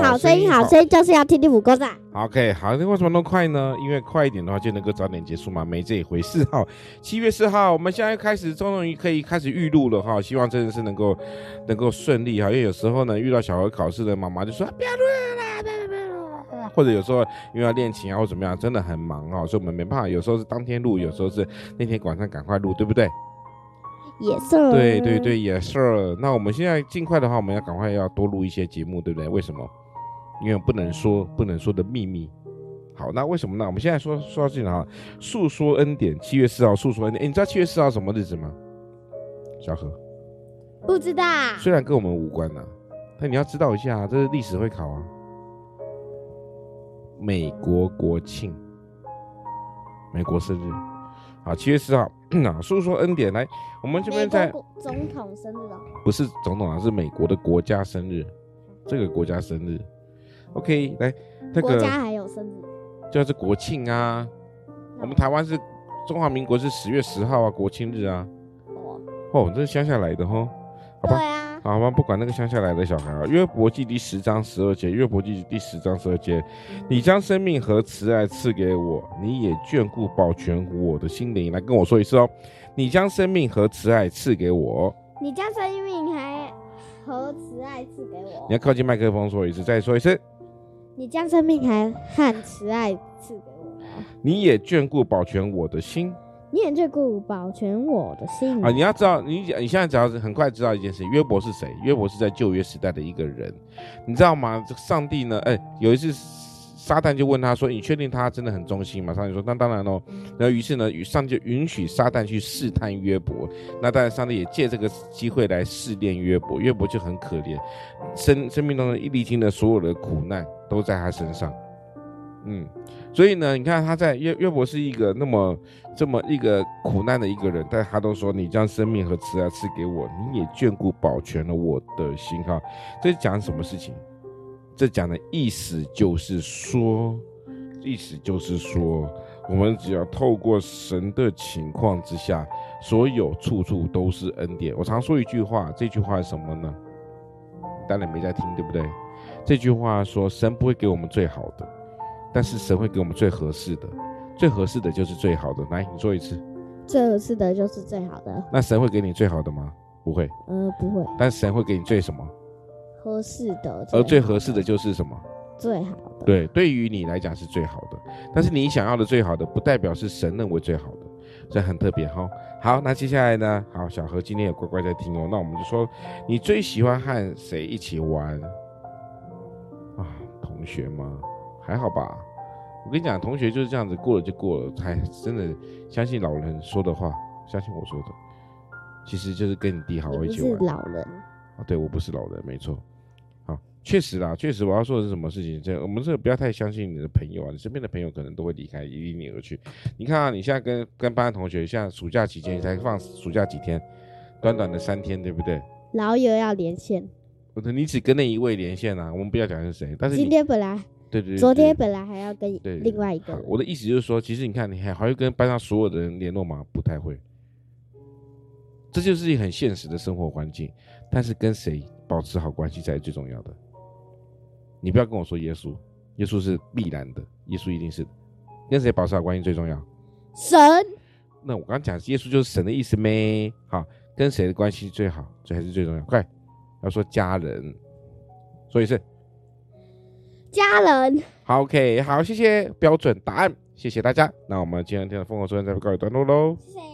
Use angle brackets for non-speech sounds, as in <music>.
好声音，好声音就是要听听五个赞。OK，好，那为什么那么快呢？因为快一点的话就能够早点结束嘛，没这一回事哈。七月四号，我们现在开始，终于可以开始预录了哈。希望真的是能够能够顺利哈。因为有时候呢，遇到小孩考试的妈妈就说不要录了啦，不要不要录，或者有时候因为要练琴啊或怎么样，真的很忙啊，所以我们没办法。有时候是当天录，有时候是那天晚上赶快录，对不对？也是。对对对，也是。那我们现在尽快的话，我们要赶快要多录一些节目，对不对？为什么？因为不能说不能说的秘密，好，那为什么呢？我们现在说说到这里哈，诉说恩典，七月四号诉说恩典。诶，你知道七月四号什么日子吗？小何，不知道。虽然跟我们无关呐，但你要知道一下，这是历史会考啊。美国国庆，美国生日，好，七月四号，那 <clears throat> 诉说恩典，来，我们这边在总统生日哦，不是总统啊，是美国的国家生日，这个国家生日。OK，来，那个国家还有生日，就是国庆啊。我们台湾是中华民国是十月十号啊，国庆日啊。哦，哦，这是乡下来的哈，好吧？对啊，好吧，不管那个乡下来的小孩啊。约伯记第十章十二节，约伯记第十章十二节，你将生命和慈爱赐给我，你也眷顾保全我的心灵。来跟我说一次哦，你将生命和慈爱赐给我，你将生命还和慈爱赐给我。你要靠近麦克风说一次，再说一次。你将生命还和慈爱赐给我，你也眷顾保全我的心，你也眷顾保全我的心啊！你要知道，你你现在只要是很快知道一件事，约伯是谁？约伯是在旧约时代的一个人，你知道吗？这上帝呢？哎，有一次。撒旦就问他说：“你确定他真的很忠心吗？”上帝说：“那当然喽。”然后于是呢，上帝就允许撒旦去试探约伯。那当然，上帝也借这个机会来试炼约伯。约伯就很可怜，生生命当中一历经的所有的苦难都在他身上。嗯，所以呢，你看他在约约伯是一个那么这么一个苦难的一个人，但他都说：“你将生命和慈爱赐给我，你也眷顾保全了我的心。”哈，这讲什么事情？这讲的意思就是说，意思就是说，我们只要透过神的情况之下，所有处处都是恩典。我常说一句话，这句话是什么呢？当然没在听，对不对？这句话说，神不会给我们最好的，但是神会给我们最合适的，最合适的就是最好的。来，你说一次，最合适的就是最好的。那神会给你最好的吗？不会，嗯、呃，不会。但神会给你最什么？合适的，而最合适的就是什么？最好的。对，对于你来讲是最好的，但是你想要的最好的，不代表是神认为最好的，这很特别哈。好，那接下来呢？好，小何今天也乖乖在听哦。那我们就说，你最喜欢和谁一起玩？啊，同学吗？还好吧。我跟你讲，同学就是这样子，过了就过了，还真的相信老人说的话，相信我说的，其实就是跟你弟好好一起玩。是老人啊，对，我不是老人，没错。好确实啦，确实我要说的是什么事情？这我们这个不要太相信你的朋友啊，你身边的朋友可能都会离开，离你而去。你看啊，你现在跟跟班的同学，现在暑假期间才放暑假几天，短短的三天，对不对？老友要连线，你只跟那一位连线啊？我们不要讲是谁，但是今天本来对，对对，昨天本来还要跟另外一个。我的意思就是说，其实你看，你还还会跟班上所有的人联络吗？不太会。这就是一很现实的生活环境，但是跟谁保持好关系才是最重要的。你不要跟我说耶稣，耶稣是必然的，耶稣一定是跟谁保持好关系最重要？神。那我刚刚讲耶稣就是神的意思咩？好，跟谁的关系最好，这还是最重要。快，要说家人，说一次，家人。好，OK，好，谢谢标准答案，谢谢大家。那我们今天的丰禾硕恩再告一段落喽。谢谢。